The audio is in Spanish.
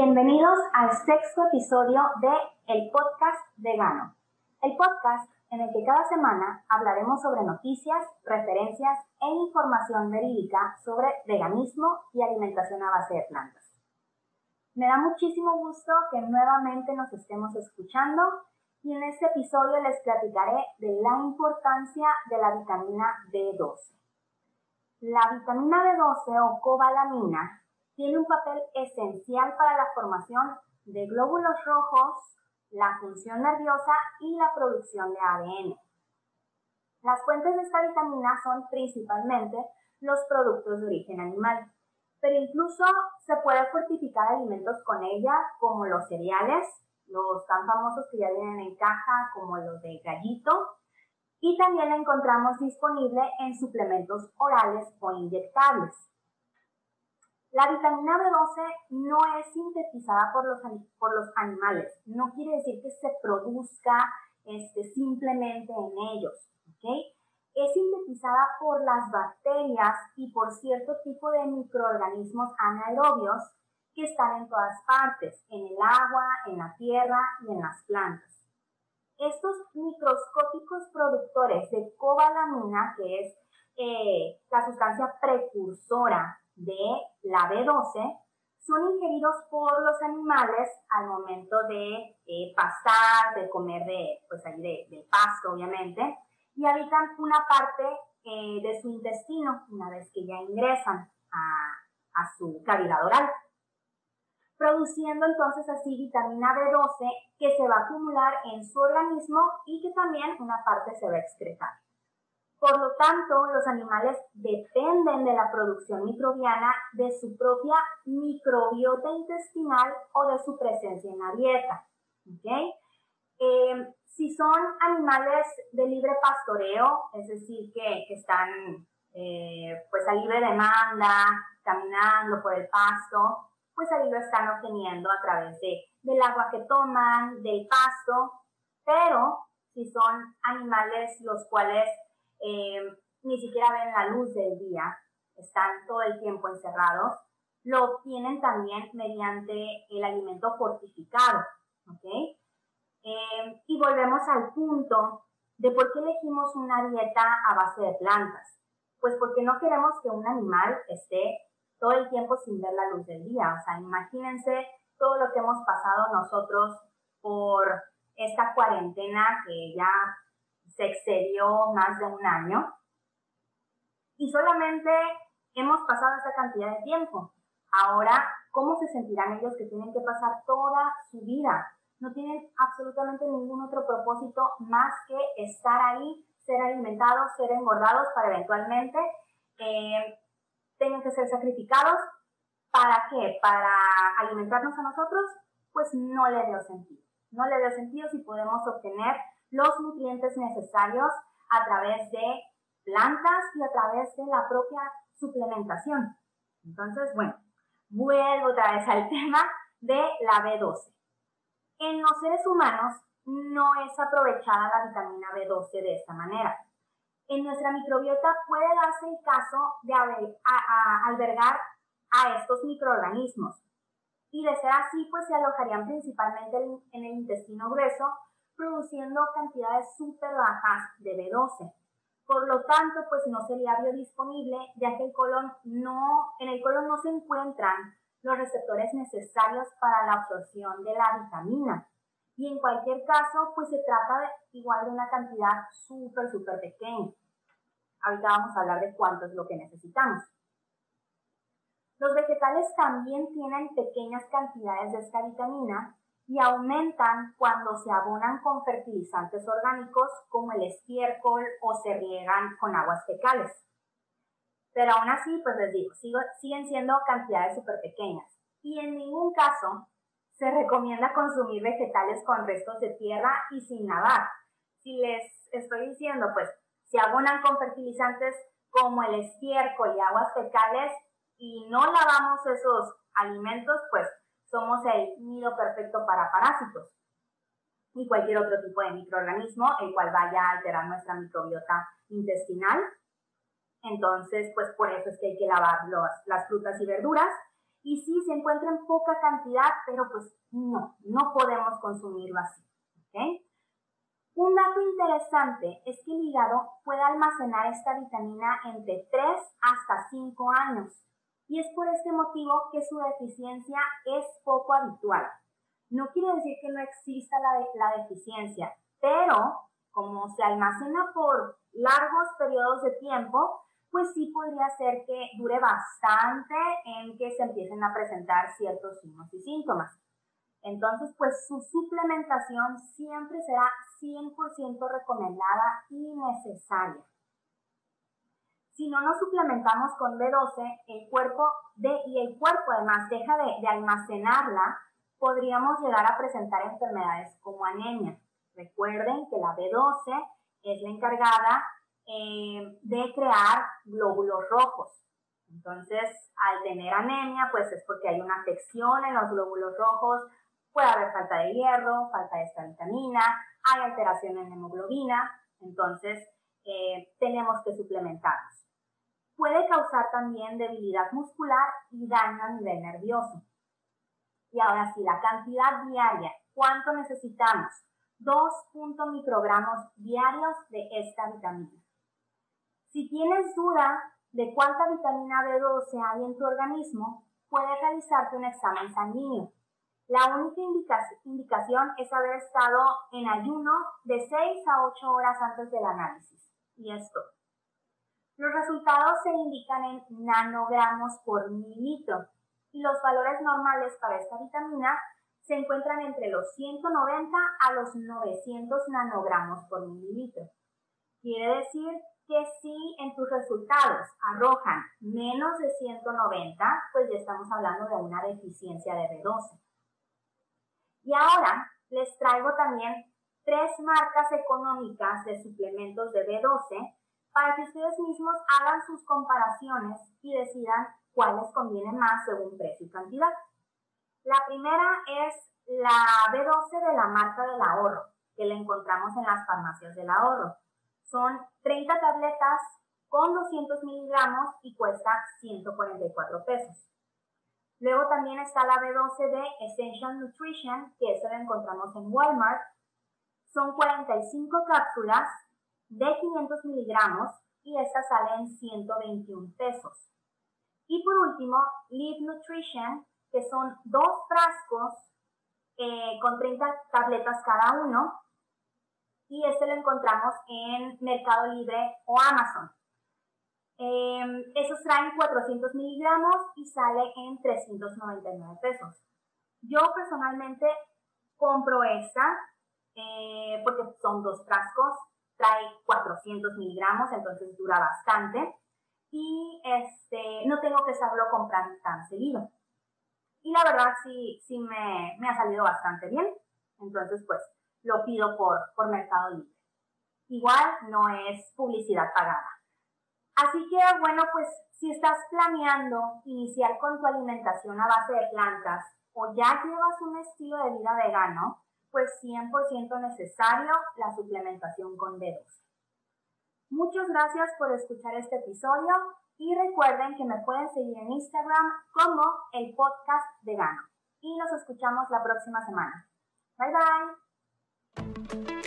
Bienvenidos al sexto episodio de El Podcast Vegano. El podcast en el que cada semana hablaremos sobre noticias, referencias e información verídica sobre veganismo y alimentación a base de plantas. Me da muchísimo gusto que nuevamente nos estemos escuchando y en este episodio les platicaré de la importancia de la vitamina B12. La vitamina B12 o cobalamina tiene un papel esencial para la formación de glóbulos rojos, la función nerviosa y la producción de ADN. Las fuentes de esta vitamina son principalmente los productos de origen animal pero incluso se puede fortificar alimentos con ella, como los cereales, los tan famosos que ya vienen en caja, como los de gallito, y también la encontramos disponible en suplementos orales o inyectables. La vitamina B12 no es sintetizada por los, por los animales, no quiere decir que se produzca este, simplemente en ellos, ¿ok? es sintetizada por las bacterias y por cierto tipo de microorganismos anaerobios que están en todas partes, en el agua, en la tierra y en las plantas. Estos microscópicos productores de cobalamina, que es eh, la sustancia precursora de la B12, son ingeridos por los animales al momento de eh, pastar, de comer de, pues ahí de pasto, obviamente, y habitan una parte eh, de su intestino una vez que ya ingresan a, a su cavidad oral, produciendo entonces así vitamina B12 que se va a acumular en su organismo y que también una parte se va a excretar. Por lo tanto, los animales dependen de la producción microbiana de su propia microbiota intestinal o de su presencia en la dieta. ¿okay? Eh, si son animales de libre pastoreo, es decir, que, están eh, pues a libre demanda, caminando por el pasto, pues ahí lo están obteniendo a través de, del agua que toman, del pasto, pero si son animales los cuales eh, ni siquiera ven la luz del día, están todo el tiempo encerrados, lo obtienen también mediante el alimento fortificado, ¿ok? Eh, y volvemos al punto de por qué elegimos una dieta a base de plantas. Pues porque no queremos que un animal esté todo el tiempo sin ver la luz del día. O sea, imagínense todo lo que hemos pasado nosotros por esta cuarentena que ya se excedió más de un año. Y solamente hemos pasado esa cantidad de tiempo. Ahora, ¿cómo se sentirán ellos que tienen que pasar toda su vida no tienen absolutamente ningún otro propósito más que estar ahí, ser alimentados, ser engordados para eventualmente eh, tengan que ser sacrificados. ¿Para qué? Para alimentarnos a nosotros, pues no le dio sentido. No le dio sentido si podemos obtener los nutrientes necesarios a través de plantas y a través de la propia suplementación. Entonces, bueno, vuelvo otra vez al tema de la B12. En los seres humanos no es aprovechada la vitamina B12 de esta manera. En nuestra microbiota puede darse el caso de albergar a estos microorganismos. Y de ser así, pues se alojarían principalmente en el intestino grueso, produciendo cantidades súper bajas de B12. Por lo tanto, pues no sería biodisponible, ya que el colon no, en el colon no se encuentran los receptores necesarios para la absorción de la vitamina. Y en cualquier caso, pues se trata de igual de una cantidad súper, súper pequeña. Ahorita vamos a hablar de cuánto es lo que necesitamos. Los vegetales también tienen pequeñas cantidades de esta vitamina y aumentan cuando se abonan con fertilizantes orgánicos como el estiércol o se riegan con aguas fecales. Pero aún así, pues les digo, siguen siendo cantidades súper pequeñas. Y en ningún caso se recomienda consumir vegetales con restos de tierra y sin lavar. Si les estoy diciendo, pues, se abonan con fertilizantes como el estiércol y aguas fecales y no lavamos esos alimentos, pues somos el nido perfecto para parásitos y cualquier otro tipo de microorganismo el cual vaya a alterar nuestra microbiota intestinal entonces, pues por eso es que hay que lavar las frutas y verduras. Y sí, se encuentra en poca cantidad, pero pues no, no podemos consumirlo así. Un dato interesante es que el hígado puede almacenar esta vitamina entre 3 hasta 5 años. Y es por este motivo que su deficiencia es poco habitual. No quiere decir que no exista la, deficiencia, pero como se almacena por largos periodos de tiempo, pues sí podría ser que dure bastante en que se empiecen a presentar ciertos signos y síntomas. Entonces, pues su suplementación siempre será 100% recomendada y necesaria. Si no nos suplementamos con B12, el cuerpo de, y el cuerpo además deja de, de almacenarla, podríamos llegar a presentar enfermedades como anemia. Recuerden que la B12 es la encargada eh, de crear glóbulos rojos. Entonces, al tener anemia, pues es porque hay una afección en los glóbulos rojos, puede haber falta de hierro, falta de esta vitamina, hay alteración en hemoglobina, entonces eh, tenemos que suplementarnos. Puede causar también debilidad muscular y daño a nivel nervioso. Y ahora sí, la cantidad diaria, ¿cuánto necesitamos? 2. microgramos diarios de esta vitamina. Si tienes duda de cuánta vitamina B12 hay en tu organismo, puedes realizarte un examen sanguíneo. La única indicación es haber estado en ayuno de 6 a 8 horas antes del análisis. Y esto. Los resultados se indican en nanogramos por mililitro y los valores normales para esta vitamina se encuentran entre los 190 a los 900 nanogramos por mililitro. Quiere decir que si en tus resultados arrojan menos de 190, pues ya estamos hablando de una deficiencia de B12. Y ahora les traigo también tres marcas económicas de suplementos de B12 para que ustedes mismos hagan sus comparaciones y decidan cuál les conviene más según precio y cantidad. La primera es la B12 de la marca del ahorro, que la encontramos en las farmacias del ahorro. Son 30 tabletas con 200 miligramos y cuesta 144 pesos. Luego también está la B12 de Essential Nutrition, que esa la encontramos en Walmart. Son 45 cápsulas de 500 miligramos y esta sale en 121 pesos. Y por último, Live Nutrition, que son dos frascos eh, con 30 tabletas cada uno y este lo encontramos en Mercado Libre o Amazon. Eh, esos traen 400 miligramos y sale en 399 pesos. Yo personalmente compro esta eh, porque son dos frascos, trae 400 miligramos, entonces dura bastante y este, no tengo que estarlo comprando tan seguido. Y la verdad sí, sí me, me ha salido bastante bien, entonces pues lo pido por, por Mercado Libre. Igual no es publicidad pagada. Así que bueno, pues si estás planeando iniciar con tu alimentación a base de plantas o ya llevas un estilo de vida vegano, pues 100% necesario la suplementación con dedos. Muchas gracias por escuchar este episodio y recuerden que me pueden seguir en Instagram como el podcast vegano. Y nos escuchamos la próxima semana. Bye bye.